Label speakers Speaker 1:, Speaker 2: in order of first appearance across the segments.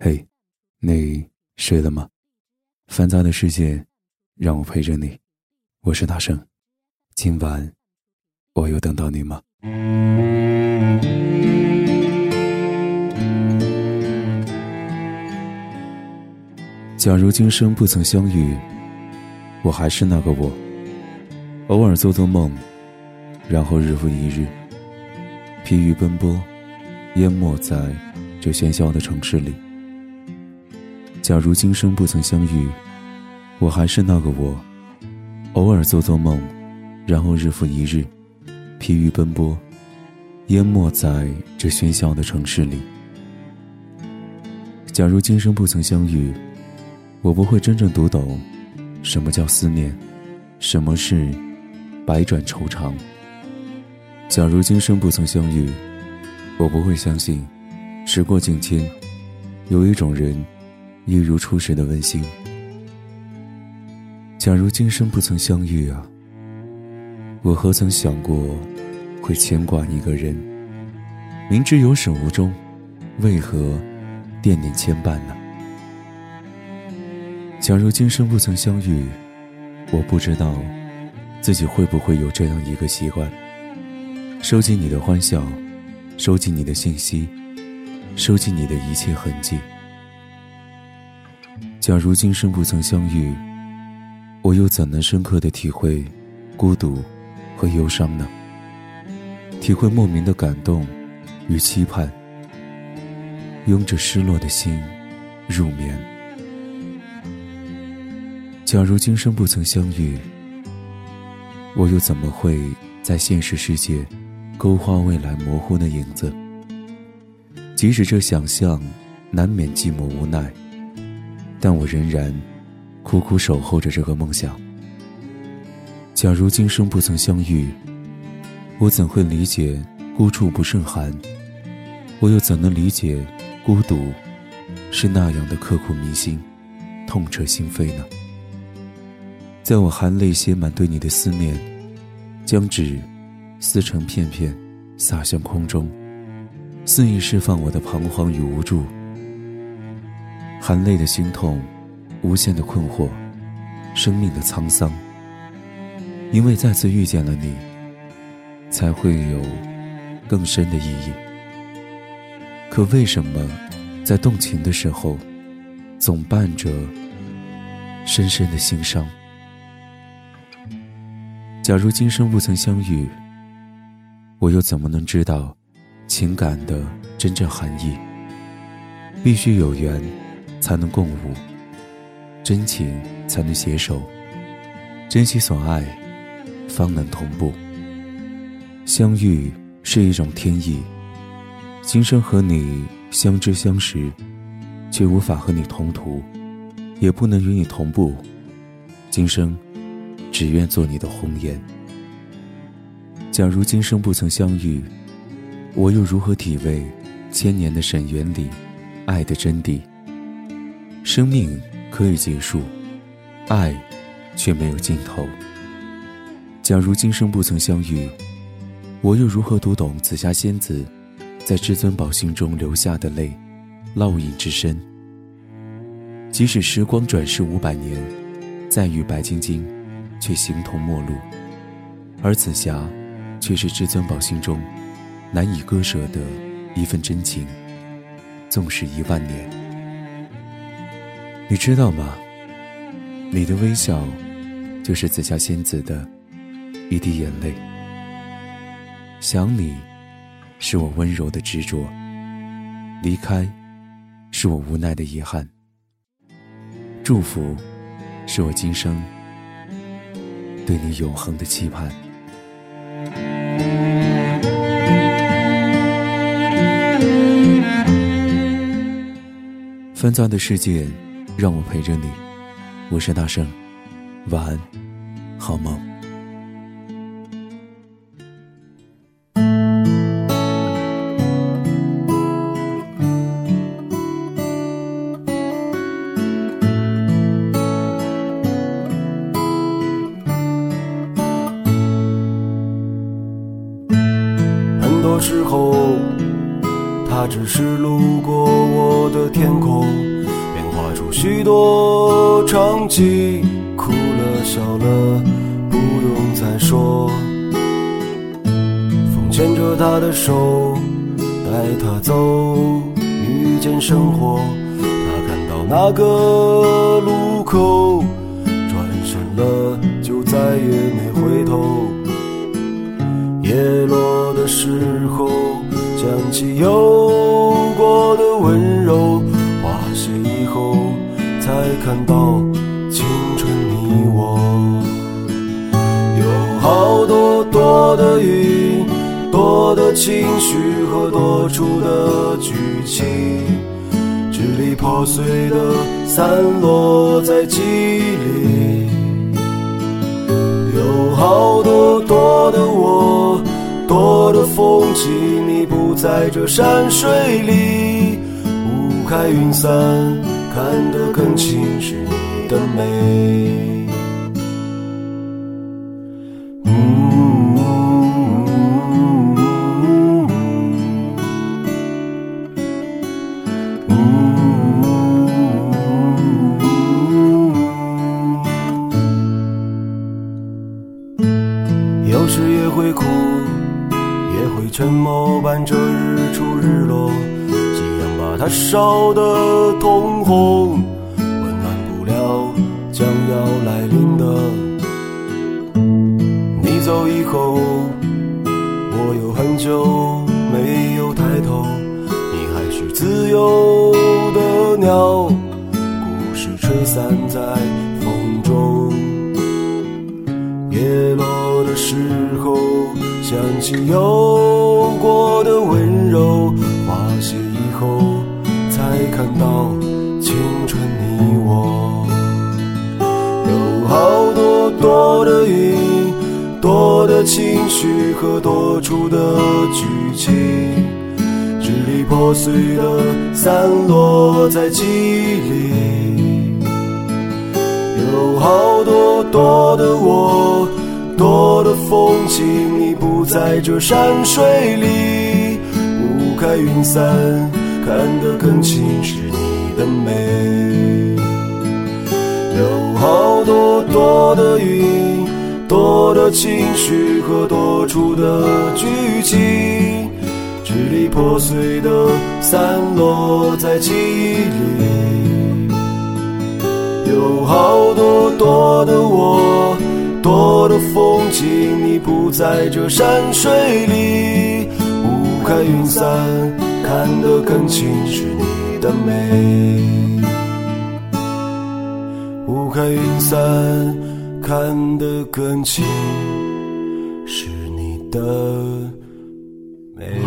Speaker 1: 嘿，你睡了吗？繁杂的世界，让我陪着你。我是大圣，今晚我有等到你吗？假如今生不曾相遇，我还是那个我，偶尔做做梦，然后日复一日，疲于奔波，淹没在这喧嚣的城市里。假如今生不曾相遇，我还是那个我，偶尔做做梦，然后日复一日，疲于奔波，淹没在这喧嚣的城市里。假如今生不曾相遇，我不会真正读懂什么叫思念，什么是百转愁肠。假如今生不曾相遇，我不会相信，时过境迁，有一种人。一如初时的温馨。假如今生不曾相遇啊，我何曾想过会牵挂一个人？明知有始无终，为何惦念牵绊呢？假如今生不曾相遇，我不知道自己会不会有这样一个习惯：收集你的欢笑，收集你的信息，收集你的一切痕迹。假如今生不曾相遇，我又怎能深刻的体会孤独和忧伤呢？体会莫名的感动与期盼，拥着失落的心入眠。假如今生不曾相遇，我又怎么会在现实世界勾画未来模糊的影子？即使这想象难免寂寞无奈。但我仍然苦苦守候着这个梦想。假如今生不曾相遇，我怎会理解孤处不胜寒？我又怎能理解孤独是那样的刻骨铭心、痛彻心扉呢？在我含泪写满对你的思念，将纸撕成片片，洒向空中，肆意释放我的彷徨与无助。含泪的心痛，无限的困惑，生命的沧桑。因为再次遇见了你，才会有更深的意义。可为什么，在动情的时候，总伴着深深的心伤？假如今生不曾相遇，我又怎么能知道情感的真正含义？必须有缘。才能共舞，真情才能携手，珍惜所爱，方能同步。相遇是一种天意，今生和你相知相识，却无法和你同途，也不能与你同步。今生，只愿做你的红颜。假如今生不曾相遇，我又如何体味千年的沈园里爱的真谛？生命可以结束，爱却没有尽头。假如今生不曾相遇，我又如何读懂紫霞仙子在至尊宝心中流下的泪，烙印之深？即使时光转世五百年，再遇白晶晶，却形同陌路。而紫霞，却是至尊宝心中难以割舍的一份真情，纵使一万年。你知道吗？你的微笑，就是紫霞仙子的一滴眼泪。想你，是我温柔的执着；离开，是我无奈的遗憾。祝福，是我今生对你永恒的期盼。纷杂的世界。让我陪着你，我是大圣，晚安，好梦。
Speaker 2: 很多时候，他只是路过我的天空。许多场景，哭了笑了，不用再说。风牵着他的手，带他走，遇见生活。他看到那个路口，转身了，就再也没回头。叶落的时候，想起有过的温看到青春你我。有好多多的云，多的情绪和多出的剧情，支离破碎的散落在记忆里。有好多多的我，多的风景，你不在这山水里。雾开云散，看得更清是你的美。有时也会哭，也会沉默，伴着日出日落，它烧得通红，温暖不了将要来临的。你走以后，我有很久没有抬头，你还是自由的鸟，故事吹散在风中。叶落的时候，想起有过的温看到青春你我。有好多多的云，多的情绪和多出的剧情，支离破碎的散落在记忆里。有好多多的我，多的风景，你不在这山水里。雾开云散，看得更清是你的美。有好多多的云，多的情绪和多出的剧情，支离破碎的散落在记忆里。有好多多的我，多的风景，你不在这山水里。雾开云散，看得更清是你的美。雾开云散，看得更清是你的美。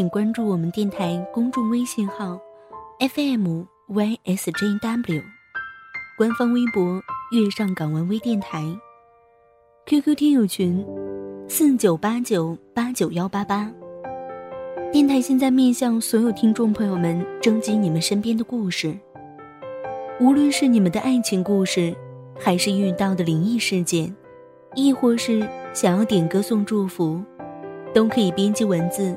Speaker 3: 请关注我们电台公众微信号 FM YSJW，官方微博月上港湾微电台，QQ 听友群四九八九八九幺八八。电台现在面向所有听众朋友们征集你们身边的故事，无论是你们的爱情故事，还是遇到的灵异事件，亦或是想要点歌送祝福。都可以编辑文字